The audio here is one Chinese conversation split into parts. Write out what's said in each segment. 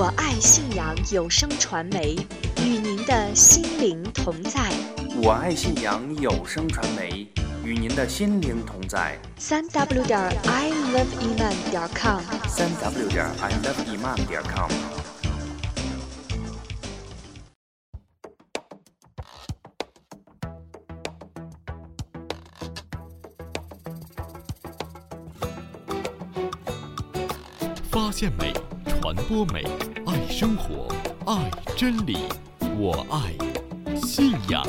我爱信阳有声传媒，与您的心灵同在。我爱信阳有声传媒，与您的心灵同在。三 w 点 i love iman 点 com，三 w 点 i love iman 点 com。发现美，传播美，爱生活，爱真理，我爱信仰。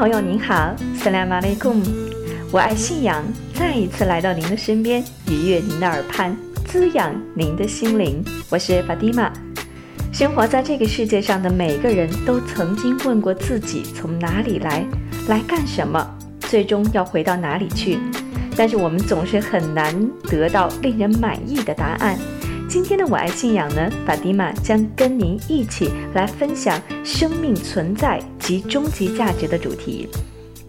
朋友，您好，斯拉马雷贡，我爱信仰，再一次来到您的身边，愉悦您的耳畔，滋养您的心灵。我是 Fatima。生活在这个世界上的每个人都曾经问过自己：从哪里来，来干什么，最终要回到哪里去？但是我们总是很难得到令人满意的答案。今天的我爱信仰呢，法蒂玛将跟您一起来分享生命存在及终极价值的主题。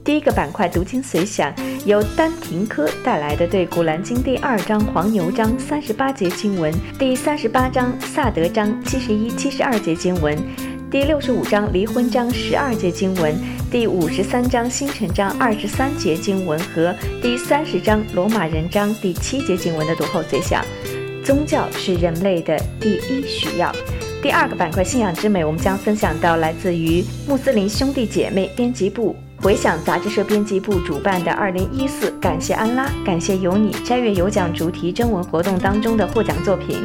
第一个板块读经随想，由丹廷科带来的对《古兰经》第二章黄牛章三十八节经文，第三十八章萨德章七十一、七十二节经文，第六十五章离婚章十二节经文，第五十三章星辰章二十三节经文和第三十章罗马人章第七节经文的读后随想。宗教是人类的第一需要。第二个板块“信仰之美”，我们将分享到来自于穆斯林兄弟姐妹编辑部回响杂志社编辑部主办的二零一四“感谢安拉，感谢有你”斋月有奖主题征文活动当中的获奖作品，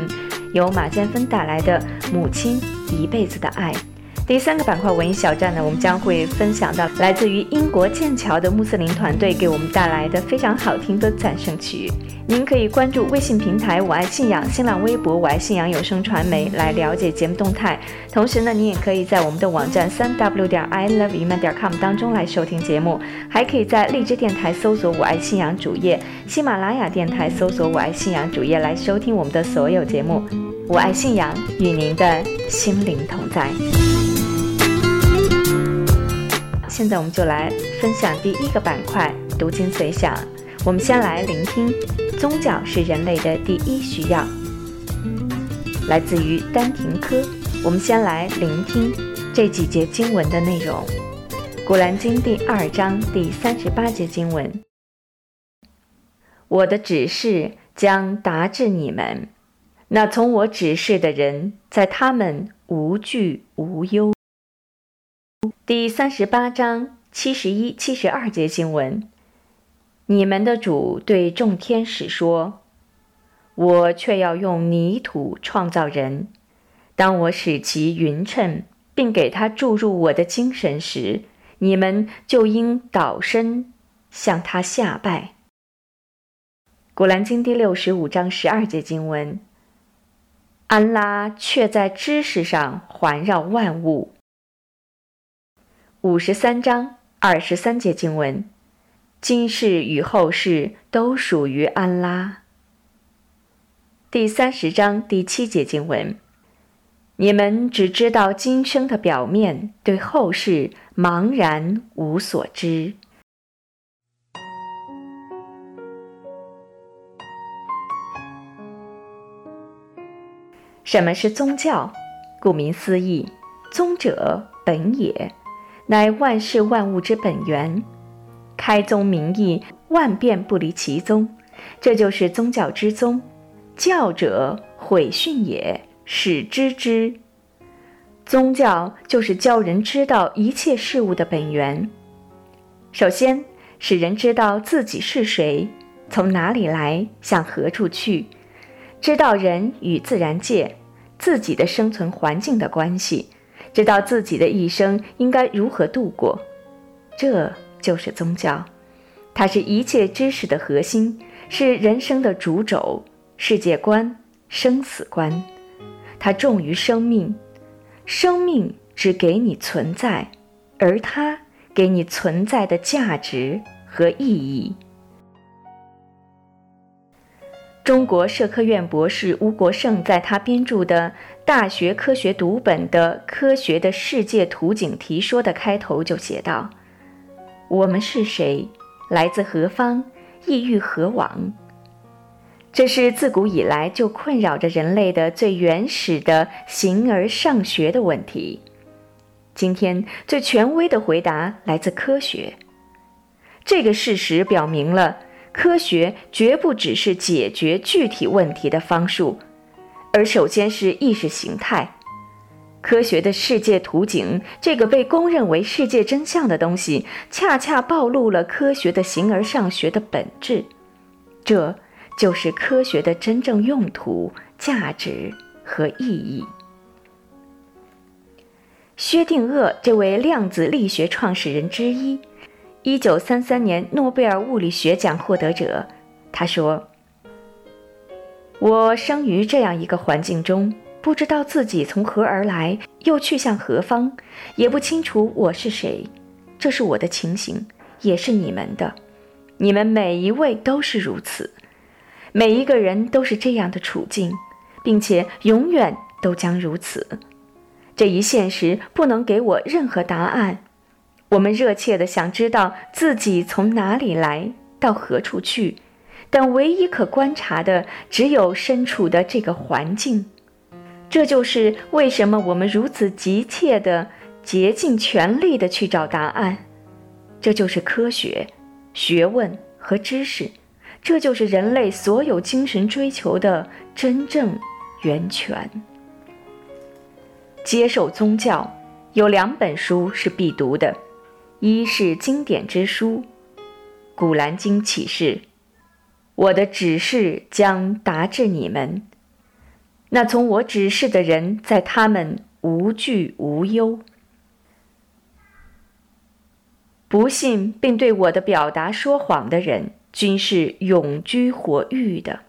由马建芬带来的《母亲一辈子的爱》。第三个板块文艺小站呢，我们将会分享到来自于英国剑桥的穆斯林团队给我们带来的非常好听的赞声曲。您可以关注微信平台“我爱信仰”、新浪微博“我爱信仰有声传媒”来了解节目动态。同时呢，您也可以在我们的网站三 w 点 i love iman 点 com 当中来收听节目，还可以在荔枝电台搜索“我爱信仰”主页，喜马拉雅电台搜索“我爱信仰”主页来收听我们的所有节目。我爱信仰，与您的心灵同在。现在我们就来分享第一个板块“读经随想”。我们先来聆听“宗教是人类的第一需要”，来自于丹廷科。我们先来聆听这几节经文的内容，《古兰经》第二章第三十八节经文：“我的指示将达至你们，那从我指示的人，在他们无惧无忧。”第三十八章七十一、七十二节经文：你们的主对众天使说：“我却要用泥土创造人，当我使其匀称，并给他注入我的精神时，你们就应倒身向他下拜。”古兰经第六十五章十二节经文：安拉却在知识上环绕万物。五十三章二十三节经文：今世与后世都属于安拉。第三十章第七节经文：你们只知道今生的表面，对后世茫然无所知。什么是宗教？顾名思义，宗者本也。乃万事万物之本源，开宗明义，万变不离其宗，这就是宗教之宗。教者毁训也，使知之。宗教就是教人知道一切事物的本源。首先，使人知道自己是谁，从哪里来，向何处去，知道人与自然界、自己的生存环境的关系。知道自己的一生应该如何度过，这就是宗教。它是一切知识的核心，是人生的主轴、世界观、生死观。它重于生命，生命只给你存在，而它给你存在的价值和意义。中国社科院博士吴国胜在他编著的《大学科学读本的科学的世界图景题说》的开头就写道：“我们是谁？来自何方？意欲何往？”这是自古以来就困扰着人类的最原始的形而上学的问题。今天最权威的回答来自科学。这个事实表明了。科学绝不只是解决具体问题的方术，而首先是意识形态。科学的世界图景，这个被公认为世界真相的东西，恰恰暴露了科学的形而上学的本质。这就是科学的真正用途、价值和意义。薛定谔这位量子力学创始人之一。一九三三年诺贝尔物理学奖获得者，他说：“我生于这样一个环境中，不知道自己从何而来，又去向何方，也不清楚我是谁。这是我的情形，也是你们的。你们每一位都是如此，每一个人都是这样的处境，并且永远都将如此。这一现实不能给我任何答案。”我们热切地想知道自己从哪里来到何处去，但唯一可观察的只有身处的这个环境。这就是为什么我们如此急切的竭尽全力的去找答案。这就是科学、学问和知识，这就是人类所有精神追求的真正源泉。接受宗教，有两本书是必读的。一是经典之书，《古兰经》启示：“我的指示将达至你们，那从我指示的人，在他们无惧无忧。不信并对我的表达说谎的人，均是永居火狱的。”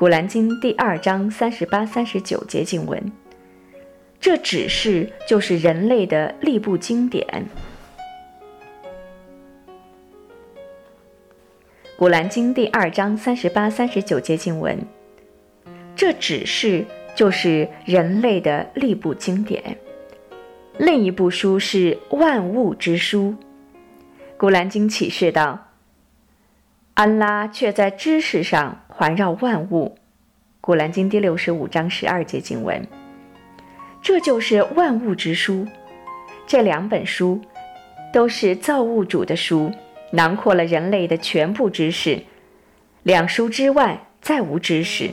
《古兰经》第二章三十八、三十九节经文。这指示就是人类的历部经典，《古兰经》第二章三十八、三十九节经文。这只是就是人类的历部经典。另一部书是万物之书，《古兰经》启示道：“安拉却在知识上环绕万物。”《古兰经》第六十五章十二节经文。这就是万物之书，这两本书都是造物主的书，囊括了人类的全部知识。两书之外再无知识，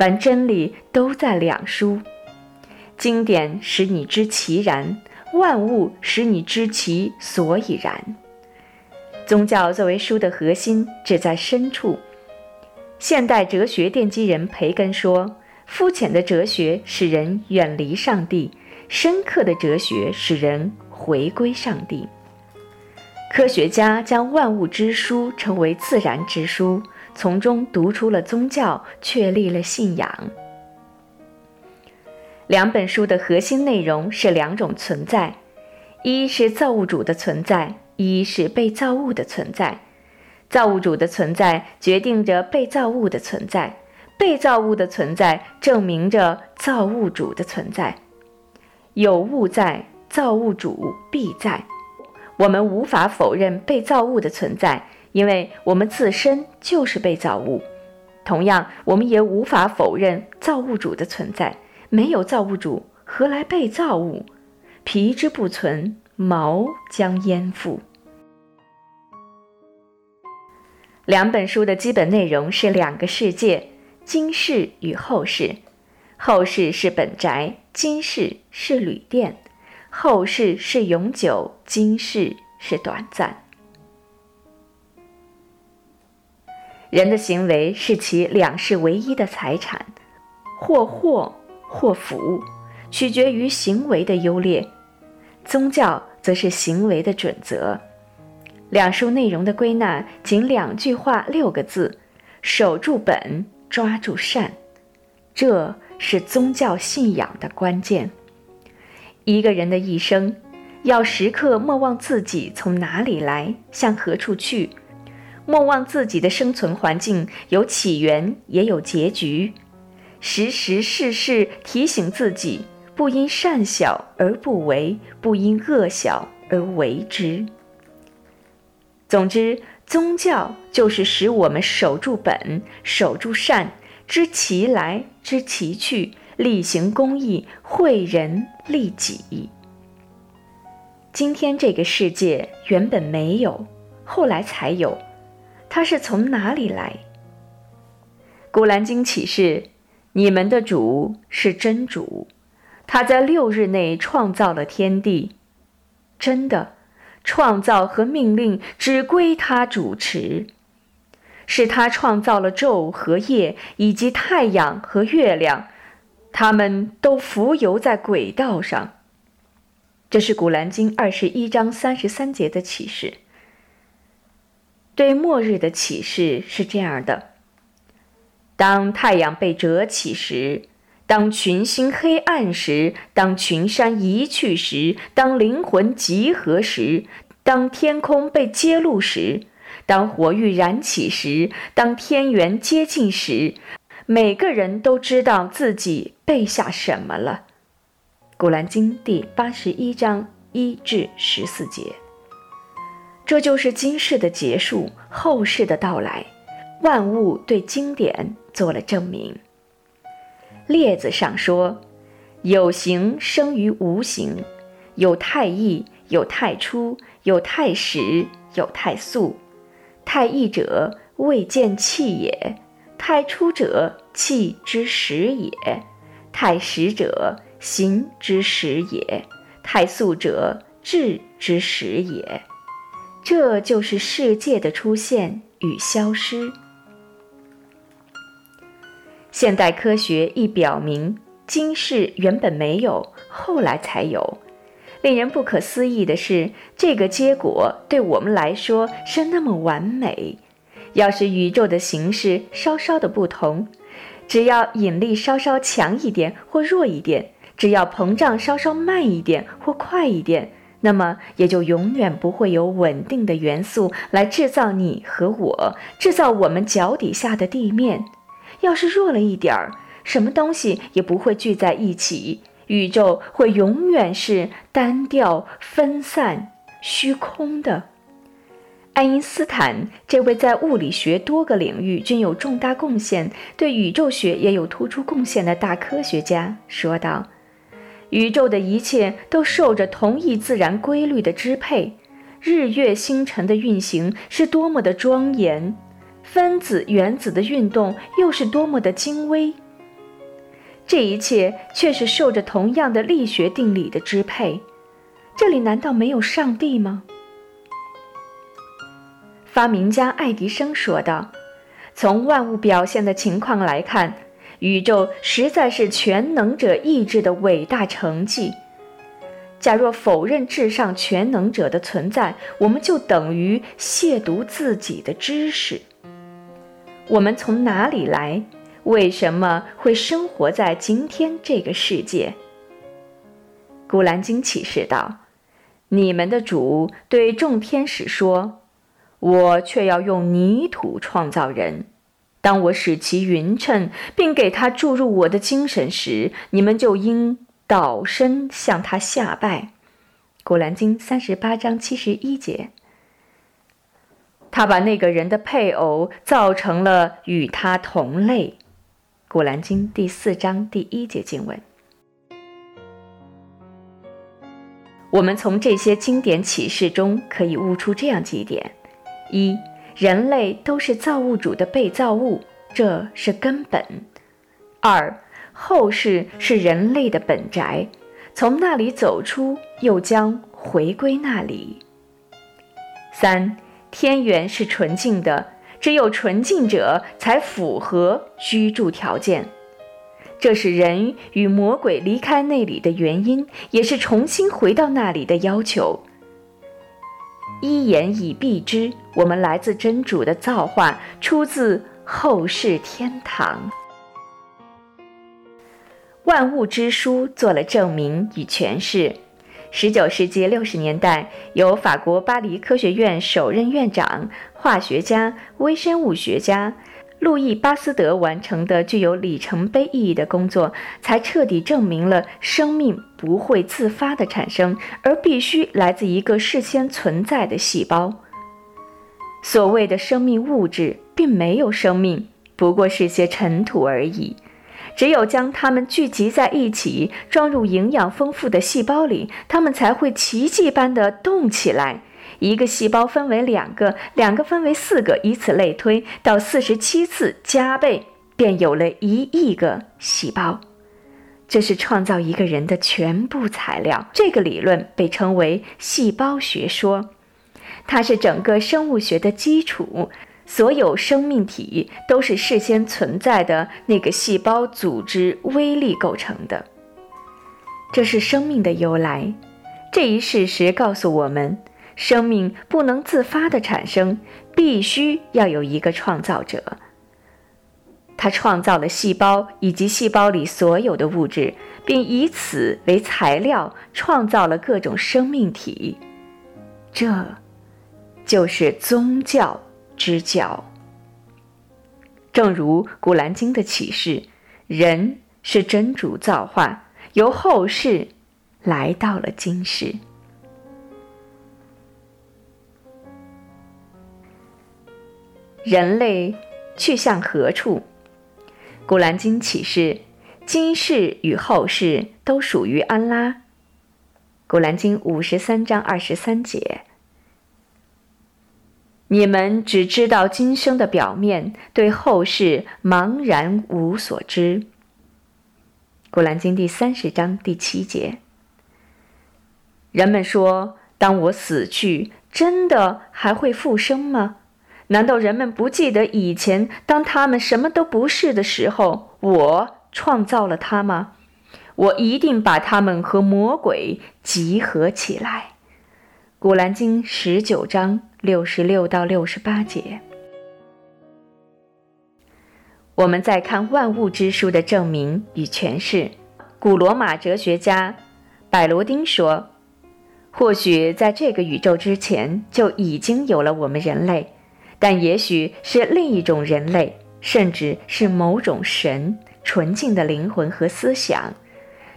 凡真理都在两书。经典使你知其然，万物使你知其所以然。宗教作为书的核心，只在深处。现代哲学奠基人培根说。肤浅的哲学使人远离上帝，深刻的哲学使人回归上帝。科学家将万物之书称为自然之书，从中读出了宗教，确立了信仰。两本书的核心内容是两种存在：一是造物主的存在，一是被造物的存在。造物主的存在决定着被造物的存在。被造物的存在证明着造物主的存在，有物在，造物主必在。我们无法否认被造物的存在，因为我们自身就是被造物。同样，我们也无法否认造物主的存在。没有造物主，何来被造物？皮之不存，毛将焉附？两本书的基本内容是两个世界。今世与后世，后世是本宅，今世是旅店；后世是永久，今世是短暂。人的行为是其两世唯一的财产，或祸或福，取决于行为的优劣。宗教则是行为的准则。两书内容的归纳，仅两句话，六个字：守住本。抓住善，这是宗教信仰的关键。一个人的一生，要时刻莫忘自己从哪里来，向何处去，莫忘自己的生存环境有起源，也有结局，时时事事提醒自己，不因善小而不为，不因恶小而为之。总之，宗教就是使我们守住本，守住善，知其来，知其去，力行公义，惠人利己。今天这个世界原本没有，后来才有，它是从哪里来？古兰经启示：你们的主是真主，他在六日内创造了天地，真的。创造和命令只归他主持，是他创造了昼和夜以及太阳和月亮，他们都浮游在轨道上。这是《古兰经》二十一章三十三节的启示。对末日的启示是这样的：当太阳被折起时。当群星黑暗时，当群山移去时，当灵魂集合时，当天空被揭露时，当火欲燃起时，当天元接近时，每个人都知道自己背下什么了。《古兰经》第八十一章一至十四节。这就是今世的结束，后世的到来，万物对经典做了证明。列子上说：“有形生于无形，有太易，有太初，有太始，有太素。太易者，未见气也；太初者，气之始也；太始者，形之始也；太速者，智之始也。这就是世界的出现与消失。”现代科学亦表明，今世原本没有，后来才有。令人不可思议的是，这个结果对我们来说是那么完美。要是宇宙的形式稍稍的不同，只要引力稍稍强一点或弱一点，只要膨胀稍稍慢一点或快一点，那么也就永远不会有稳定的元素来制造你和我，制造我们脚底下的地面。要是弱了一点儿，什么东西也不会聚在一起，宇宙会永远是单调、分散、虚空的。爱因斯坦这位在物理学多个领域均有重大贡献，对宇宙学也有突出贡献的大科学家说道：“宇宙的一切都受着同一自然规律的支配，日月星辰的运行是多么的庄严。”分子、原子的运动又是多么的精微，这一切却是受着同样的力学定理的支配。这里难道没有上帝吗？发明家爱迪生说道：“从万物表现的情况来看，宇宙实在是全能者意志的伟大成绩。假若否认至上全能者的存在，我们就等于亵渎自己的知识。”我们从哪里来？为什么会生活在今天这个世界？古兰经启示道：“你们的主对众天使说，我却要用泥土创造人。当我使其匀称，并给他注入我的精神时，你们就应倒身向他下拜。”古兰经三十八章七十一节。他把那个人的配偶造成了与他同类，《古兰经》第四章第一节经文。我们从这些经典启示中可以悟出这样几点：一、人类都是造物主的被造物，这是根本；二、后世是人类的本宅，从那里走出，又将回归那里；三。天元是纯净的，只有纯净者才符合居住条件。这是人与魔鬼离开那里的原因，也是重新回到那里的要求。一言以蔽之，我们来自真主的造化，出自后世天堂。万物之书做了证明与诠释。十九世纪六十年代，由法国巴黎科学院首任院长、化学家、微生物学家路易·巴斯德完成的具有里程碑意义的工作，才彻底证明了生命不会自发的产生，而必须来自一个事先存在的细胞。所谓的生命物质，并没有生命，不过是些尘土而已。只有将它们聚集在一起，装入营养丰富的细胞里，它们才会奇迹般地动起来。一个细胞分为两个，两个分为四个，以此类推，到四十七次加倍，便有了一亿个细胞。这是创造一个人的全部材料。这个理论被称为细胞学说，它是整个生物学的基础。所有生命体都是事先存在的那个细胞组织微粒构成的，这是生命的由来。这一事实告诉我们，生命不能自发的产生，必须要有一个创造者。他创造了细胞以及细胞里所有的物质，并以此为材料创造了各种生命体。这，就是宗教。之教，正如《古兰经》的启示，人是真主造化，由后世来到了今世。人类去向何处？《古兰经》启示，今世与后世都属于安拉。《古兰经》五十三章二十三节。你们只知道今生的表面，对后世茫然无所知。古兰经第三十章第七节。人们说：“当我死去，真的还会复生吗？难道人们不记得以前，当他们什么都不是的时候，我创造了他吗？我一定把他们和魔鬼集合起来。”古兰经十九章。六十六到六十八节，我们再看万物之书的证明与诠释。古罗马哲学家柏罗丁说：“或许在这个宇宙之前就已经有了我们人类，但也许是另一种人类，甚至是某种神，纯净的灵魂和思想，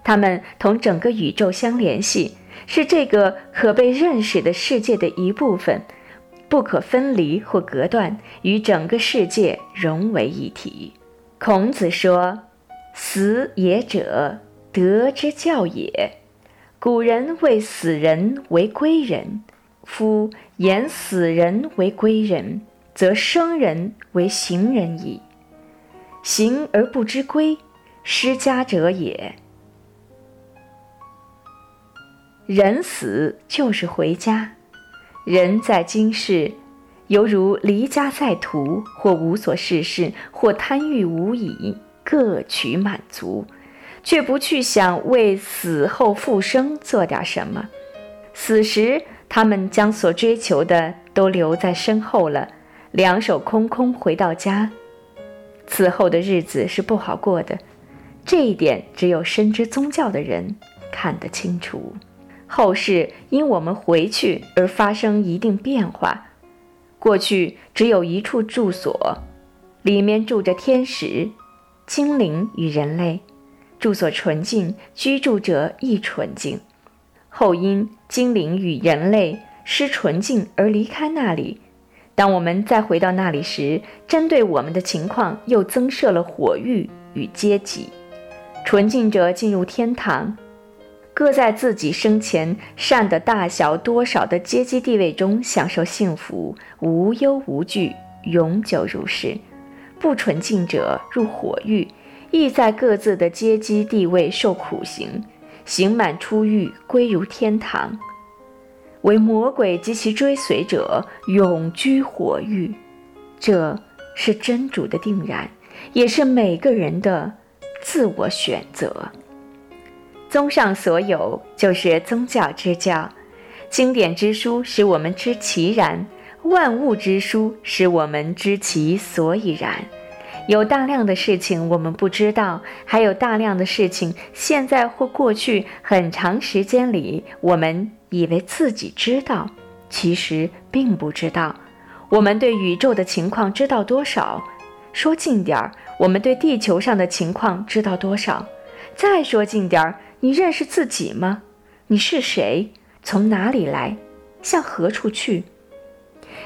他们同整个宇宙相联系，是这个可被认识的世界的一部分。”不可分离或隔断，与整个世界融为一体。孔子说：“死也者，德之教也。古人谓死人为归人，夫言死人为归人，则生人为行人矣。行而不知归，失家者也。人死就是回家。”人在今世，犹如离家在途，或无所事事，或贪欲无已，各取满足，却不去想为死后复生做点什么。死时，他们将所追求的都留在身后了，两手空空回到家。此后的日子是不好过的，这一点只有深知宗教的人看得清楚。后世因我们回去而发生一定变化。过去只有一处住所，里面住着天使、精灵与人类，住所纯净，居住者亦纯净。后因精灵与人类失纯净而离开那里。当我们再回到那里时，针对我们的情况又增设了火域与阶级。纯净者进入天堂。各在自己生前善的大小多少的阶级地位中享受幸福，无忧无惧，永久如是。不纯净者入火狱，亦在各自的阶级地位受苦刑，刑满出狱归入天堂。为魔鬼及其追随者永居火狱，这是真主的定然，也是每个人的自我选择。综上所有，就是宗教之教，经典之书使我们知其然，万物之书使我们知其所以然。有大量的事情我们不知道，还有大量的事情现在或过去很长时间里，我们以为自己知道，其实并不知道。我们对宇宙的情况知道多少？说近点儿，我们对地球上的情况知道多少？再说近点儿，你认识自己吗？你是谁？从哪里来？向何处去？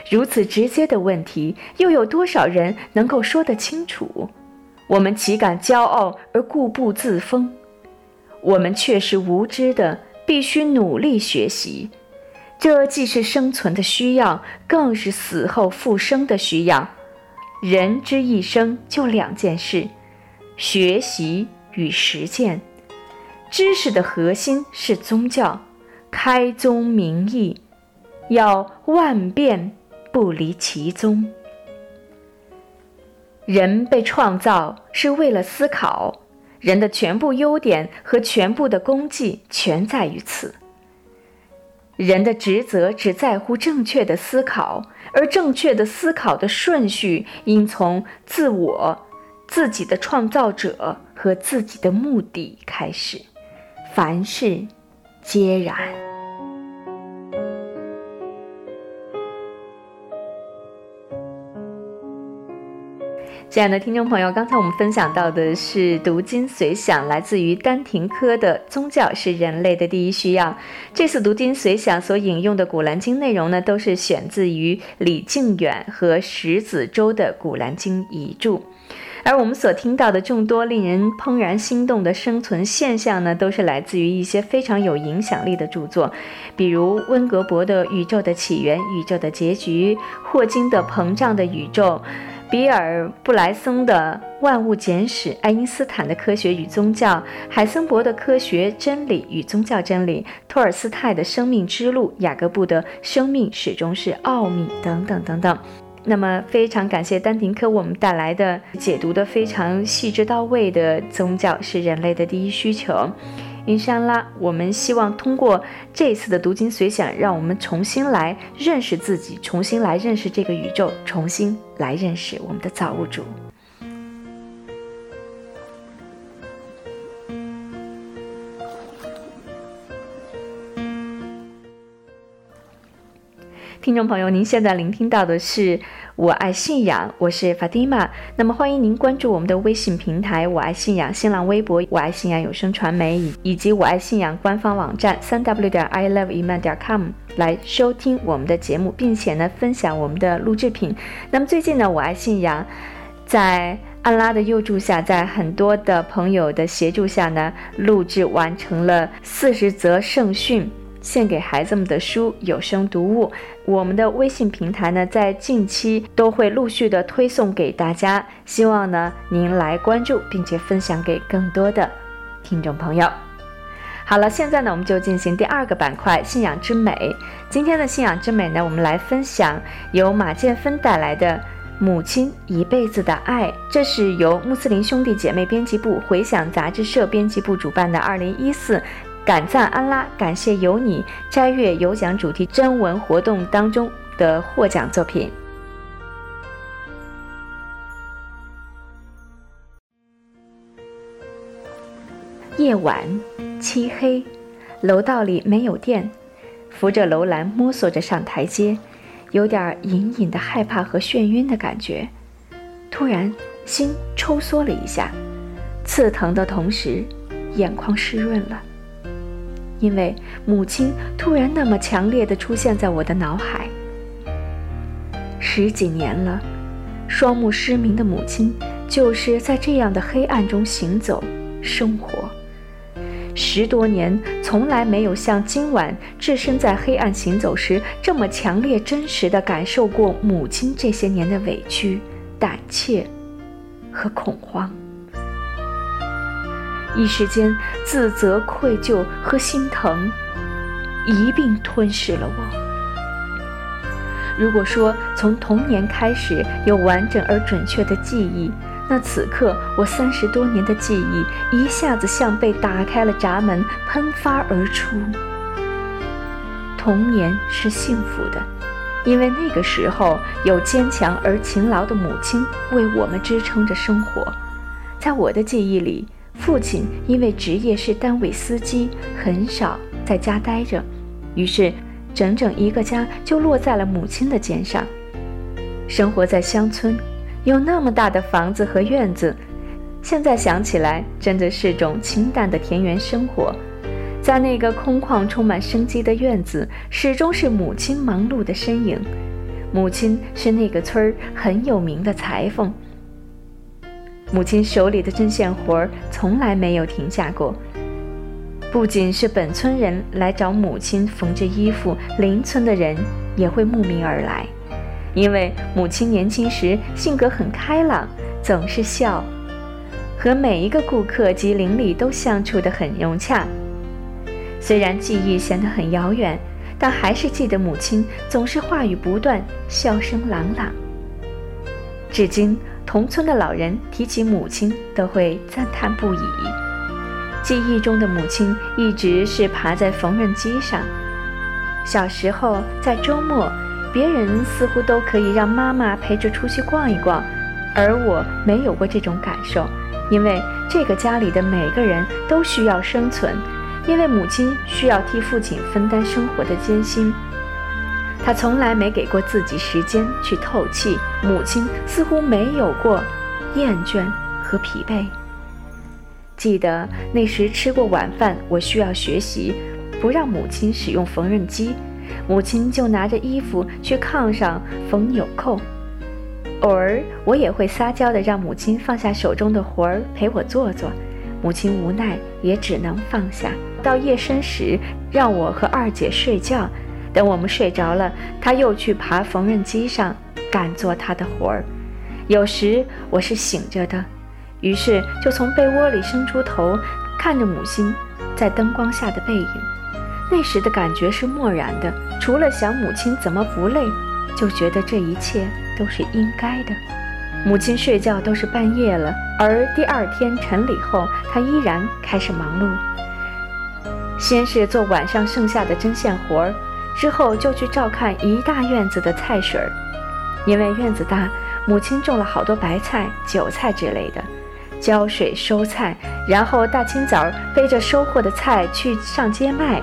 如此直接的问题，又有多少人能够说得清楚？我们岂敢骄傲而固步自封？我们却是无知的，必须努力学习。这既是生存的需要，更是死后复生的需要。人之一生就两件事：学习与实践。知识的核心是宗教，开宗明义，要万变。不离其宗。人被创造是为了思考，人的全部优点和全部的功绩全在于此。人的职责只在乎正确的思考，而正确的思考的顺序应从自我、自己的创造者和自己的目的开始，凡事皆然。亲爱的听众朋友，刚才我们分享到的是读经随想，来自于丹廷科的“宗教是人类的第一需要”。这次读经随想所引用的《古兰经》内容呢，都是选自于李靖远和石子洲的《古兰经》遗著。而我们所听到的众多令人怦然心动的生存现象呢，都是来自于一些非常有影响力的著作，比如温格博的《宇宙的起源》《宇宙的结局》，霍金的《膨胀的宇宙》。比尔·布莱森的《万物简史》，爱因斯坦的《科学与宗教》，海森伯的《科学真理与宗教真理》，托尔斯泰的《生命之路》，雅各布的《生命始终是奥秘》等等等等。那么，非常感谢丹廷科为我们带来的解读的非常细致到位的宗教是人类的第一需求。云山拉，我们希望通过这次的读经随想，让我们重新来认识自己，重新来认识这个宇宙，重新来认识我们的造物主。听众朋友，您现在聆听到的是。我爱信仰，我是 Fatima。那么欢迎您关注我们的微信平台“我爱信仰”、新浪微博“我爱信仰有声传媒”以以及“我爱信仰”官方网站三 w 点 i love iman 点 com 来收听我们的节目，并且呢分享我们的录制品。那么最近呢，我爱信仰在安拉的佑助下，在很多的朋友的协助下呢，录制完成了四十则圣训。献给孩子们的书有声读物，我们的微信平台呢，在近期都会陆续的推送给大家，希望呢您来关注，并且分享给更多的听众朋友。好了，现在呢，我们就进行第二个板块——信仰之美。今天的信仰之美呢，我们来分享由马建芬带来的《母亲一辈子的爱》，这是由穆斯林兄弟姐妹编辑部、回响杂志社编辑部主办的二零一四。感赞安拉，感谢有你！斋月有奖主题征文活动当中的获奖作品。夜晚，漆黑，楼道里没有电，扶着楼栏摸索着上台阶，有点隐隐的害怕和眩晕的感觉。突然，心抽缩了一下，刺疼的同时，眼眶湿润了。因为母亲突然那么强烈的出现在我的脑海。十几年了，双目失明的母亲就是在这样的黑暗中行走、生活。十多年，从来没有像今晚置身在黑暗行走时这么强烈、真实的感受过母亲这些年的委屈、胆怯和恐慌。一时间，自责、愧疚和心疼一并吞噬了我。如果说从童年开始有完整而准确的记忆，那此刻我三十多年的记忆一下子像被打开了闸门，喷发而出。童年是幸福的，因为那个时候有坚强而勤劳的母亲为我们支撑着生活。在我的记忆里，父亲因为职业是单位司机，很少在家待着，于是整整一个家就落在了母亲的肩上。生活在乡村，有那么大的房子和院子，现在想起来真的是种清淡的田园生活。在那个空旷、充满生机的院子，始终是母亲忙碌的身影。母亲是那个村儿很有名的裁缝。母亲手里的针线活儿从来没有停下过。不仅是本村人来找母亲缝制衣服，邻村的人也会慕名而来，因为母亲年轻时性格很开朗，总是笑，和每一个顾客及邻里都相处得很融洽。虽然记忆显得很遥远，但还是记得母亲总是话语不断，笑声朗朗。至今，同村的老人提起母亲都会赞叹不已。记忆中的母亲一直是爬在缝纫机上。小时候，在周末，别人似乎都可以让妈妈陪着出去逛一逛，而我没有过这种感受，因为这个家里的每个人都需要生存。因为母亲需要替父亲分担生活的艰辛，他从来没给过自己时间去透气。母亲似乎没有过厌倦和疲惫。记得那时吃过晚饭，我需要学习，不让母亲使用缝纫机，母亲就拿着衣服去炕上缝纽扣。偶尔我也会撒娇的让母亲放下手中的活儿陪我做做，母亲无奈也只能放下。到夜深时，让我和二姐睡觉。等我们睡着了，他又去爬缝纫机上干做他的活儿。有时我是醒着的，于是就从被窝里伸出头，看着母亲在灯光下的背影。那时的感觉是漠然的，除了想母亲怎么不累，就觉得这一切都是应该的。母亲睡觉都是半夜了，而第二天晨礼后，她依然开始忙碌。先是做晚上剩下的针线活儿，之后就去照看一大院子的菜水儿。因为院子大，母亲种了好多白菜、韭菜之类的，浇水、收菜，然后大清早背着收获的菜去上街卖。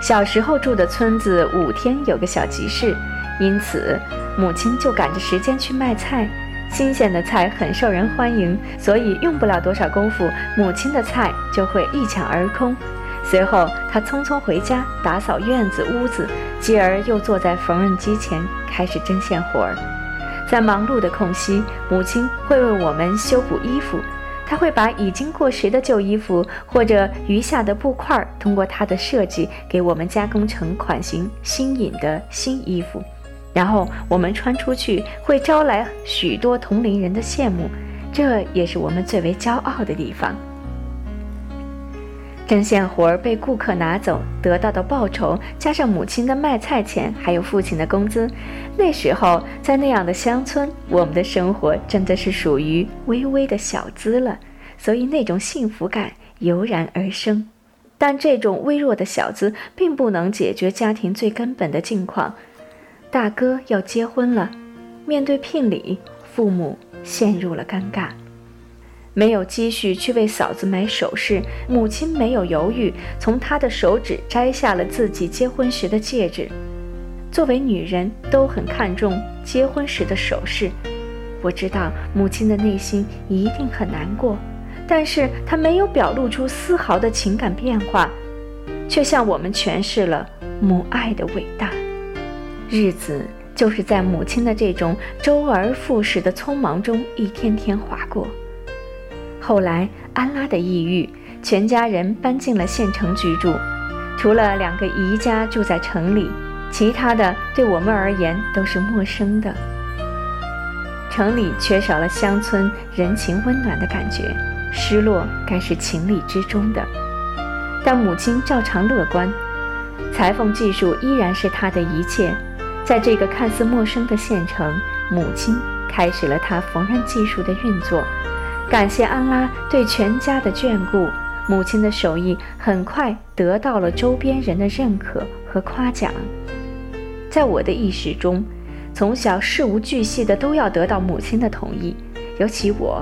小时候住的村子五天有个小集市，因此母亲就赶着时间去卖菜。新鲜的菜很受人欢迎，所以用不了多少功夫，母亲的菜就会一抢而空。随后，他匆匆回家打扫院子、屋子，继而又坐在缝纫机前开始针线活儿。在忙碌的空隙，母亲会为我们修补衣服。她会把已经过时的旧衣服或者余下的布块，通过她的设计给我们加工成款型新颖的新衣服，然后我们穿出去，会招来许多同龄人的羡慕。这也是我们最为骄傲的地方。针线活儿被顾客拿走得到的报酬，加上母亲的卖菜钱，还有父亲的工资，那时候在那样的乡村，我们的生活真的是属于微微的小资了，所以那种幸福感油然而生。但这种微弱的小资并不能解决家庭最根本的境况。大哥要结婚了，面对聘礼，父母陷入了尴尬。没有积蓄去为嫂子买首饰，母亲没有犹豫，从她的手指摘下了自己结婚时的戒指。作为女人，都很看重结婚时的首饰。我知道母亲的内心一定很难过，但是她没有表露出丝毫的情感变化，却向我们诠释了母爱的伟大。日子就是在母亲的这种周而复始的匆忙中一天天划过。后来，安拉的抑郁，全家人搬进了县城居住。除了两个姨家住在城里，其他的对我们而言都是陌生的。城里缺少了乡村人情温暖的感觉，失落该是情理之中的。但母亲照常乐观，裁缝技术依然是她的一切。在这个看似陌生的县城，母亲开始了她缝纫技术的运作。感谢安拉对全家的眷顾，母亲的手艺很快得到了周边人的认可和夸奖。在我的意识中，从小事无巨细的都要得到母亲的同意，尤其我，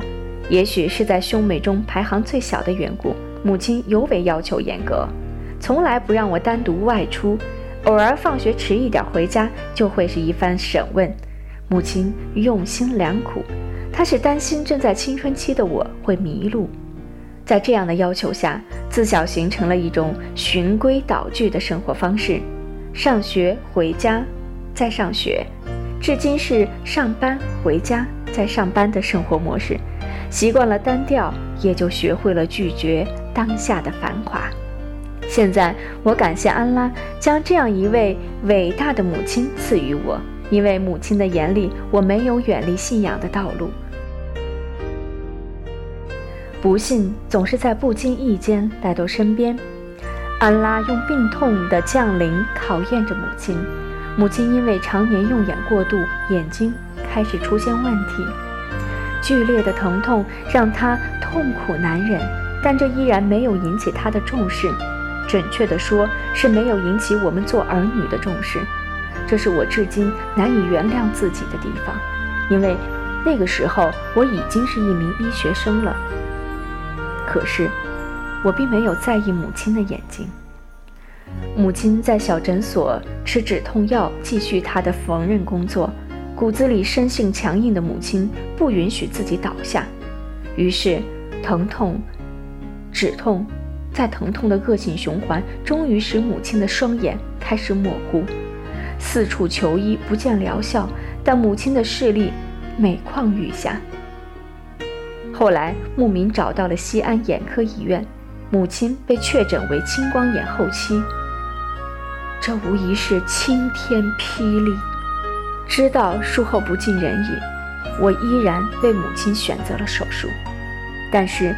也许是在兄妹中排行最小的缘故，母亲尤为要求严格，从来不让我单独外出，偶尔放学迟一点回家，就会是一番审问。母亲用心良苦，他是担心正在青春期的我会迷路。在这样的要求下，自小形成了一种循规蹈矩的生活方式：上学、回家、再上学，至今是上班、回家、再上班的生活模式。习惯了单调，也就学会了拒绝当下的繁华。现在，我感谢安拉将这样一位伟大的母亲赐予我，因为母亲的眼里，我没有远离信仰的道路。不幸总是在不经意间来到身边，安拉用病痛的降临考验着母亲。母亲因为常年用眼过度，眼睛开始出现问题，剧烈的疼痛让她痛苦难忍，但这依然没有引起她的重视。准确的说，是没有引起我们做儿女的重视。这是我至今难以原谅自己的地方，因为那个时候我已经是一名医学生了。可是，我并没有在意母亲的眼睛。母亲在小诊所吃止痛药，继续她的缝纫工作。骨子里生性强硬的母亲不允许自己倒下，于是疼痛、止痛，再疼痛的恶性循环，终于使母亲的双眼开始模糊。四处求医，不见疗效，但母亲的视力每况愈下。后来，牧民找到了西安眼科医院，母亲被确诊为青光眼后期。这无疑是晴天霹雳。知道术后不尽人意，我依然为母亲选择了手术，但是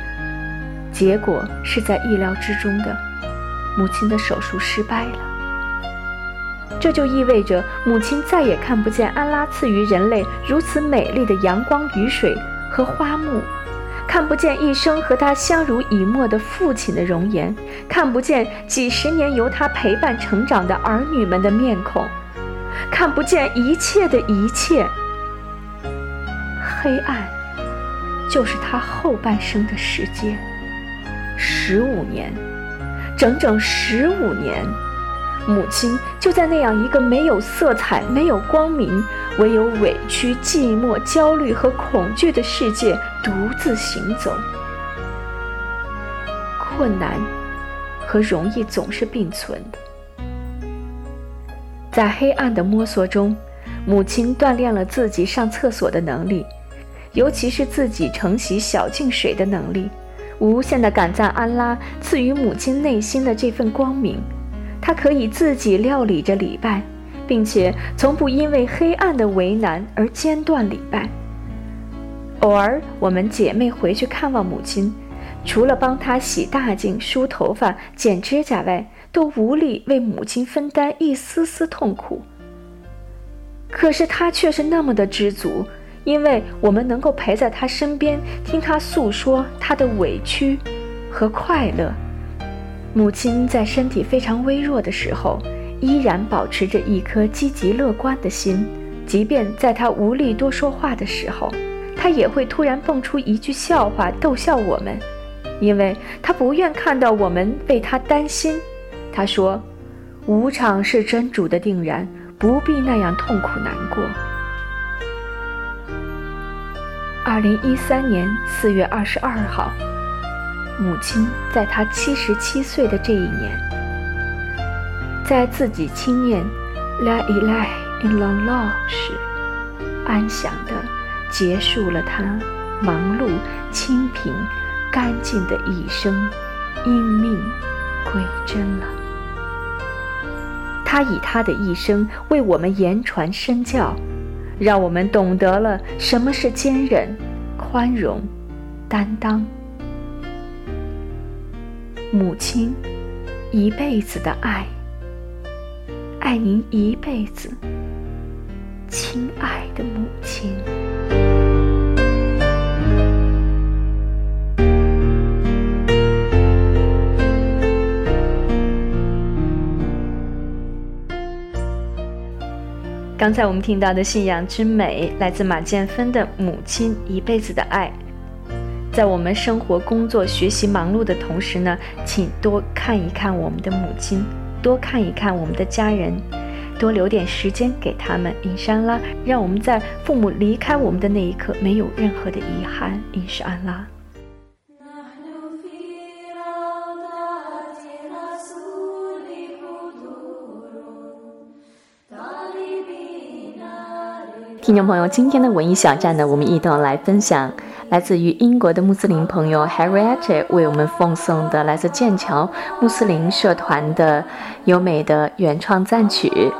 结果是在意料之中的，母亲的手术失败了。这就意味着母亲再也看不见安拉赐予人类如此美丽的阳光、雨水和花木。看不见一生和他相濡以沫的父亲的容颜，看不见几十年由他陪伴成长的儿女们的面孔，看不见一切的一切。黑暗，就是他后半生的世界。十五年，整整十五年。母亲就在那样一个没有色彩、没有光明、唯有委屈、寂寞、焦虑和恐惧的世界独自行走。困难和容易总是并存的。在黑暗的摸索中，母亲锻炼了自己上厕所的能力，尤其是自己承洗小净水的能力。无限的感赞安拉赐予母亲内心的这份光明。他可以自己料理着礼拜，并且从不因为黑暗的为难而间断礼拜。偶尔，我们姐妹回去看望母亲，除了帮她洗大镜、梳头发、剪指甲外，都无力为母亲分担一丝丝痛苦。可是她却是那么的知足，因为我们能够陪在她身边，听她诉说她的委屈和快乐。母亲在身体非常微弱的时候，依然保持着一颗积极乐观的心。即便在她无力多说话的时候，她也会突然蹦出一句笑话逗笑我们，因为她不愿看到我们为她担心。她说：“无常是真主的定然，不必那样痛苦难过。”二零一三年四月二十二号。母亲在她七十七岁的这一年，在自己轻念 “La ilaha illallah” 时，安详地结束了她忙碌、清贫、干净的一生，因命归真了。他以他的一生为我们言传身教，让我们懂得了什么是坚忍、宽容、担当。母亲，一辈子的爱，爱您一辈子，亲爱的母亲。刚才我们听到的信仰之美，来自马建芬的《母亲一辈子的爱》。在我们生活、工作、学习忙碌的同时呢，请多看一看我们的母亲，多看一看我们的家人，多留点时间给他们。印山拉，让我们在父母离开我们的那一刻，没有任何的遗憾。印山拉。听众朋友，今天的文艺小站呢，我们一同来分享来自于英国的穆斯林朋友 Harriet 为我们奉送的来自剑桥穆斯林社团的优美的原创赞曲。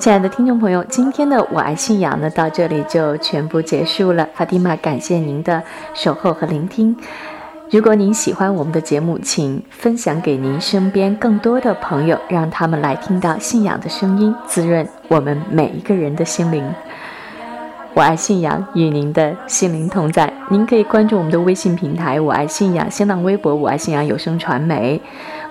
亲爱的听众朋友，今天的我爱信仰呢，到这里就全部结束了。法蒂玛，感谢您的守候和聆听。如果您喜欢我们的节目，请分享给您身边更多的朋友，让他们来听到信仰的声音，滋润我们每一个人的心灵。我爱信仰，与您的心灵同在。您可以关注我们的微信平台“我爱信仰”，新浪微博“我爱信仰有声传媒”，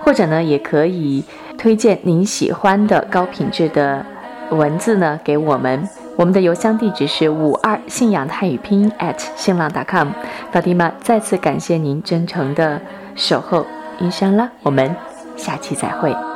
或者呢，也可以推荐您喜欢的高品质的文字呢给我们。我们的邮箱地址是五二信仰泰语拼音 at 新浪 .com。法蒂玛再次感谢您真诚的守候，伊莎拉，我们下期再会。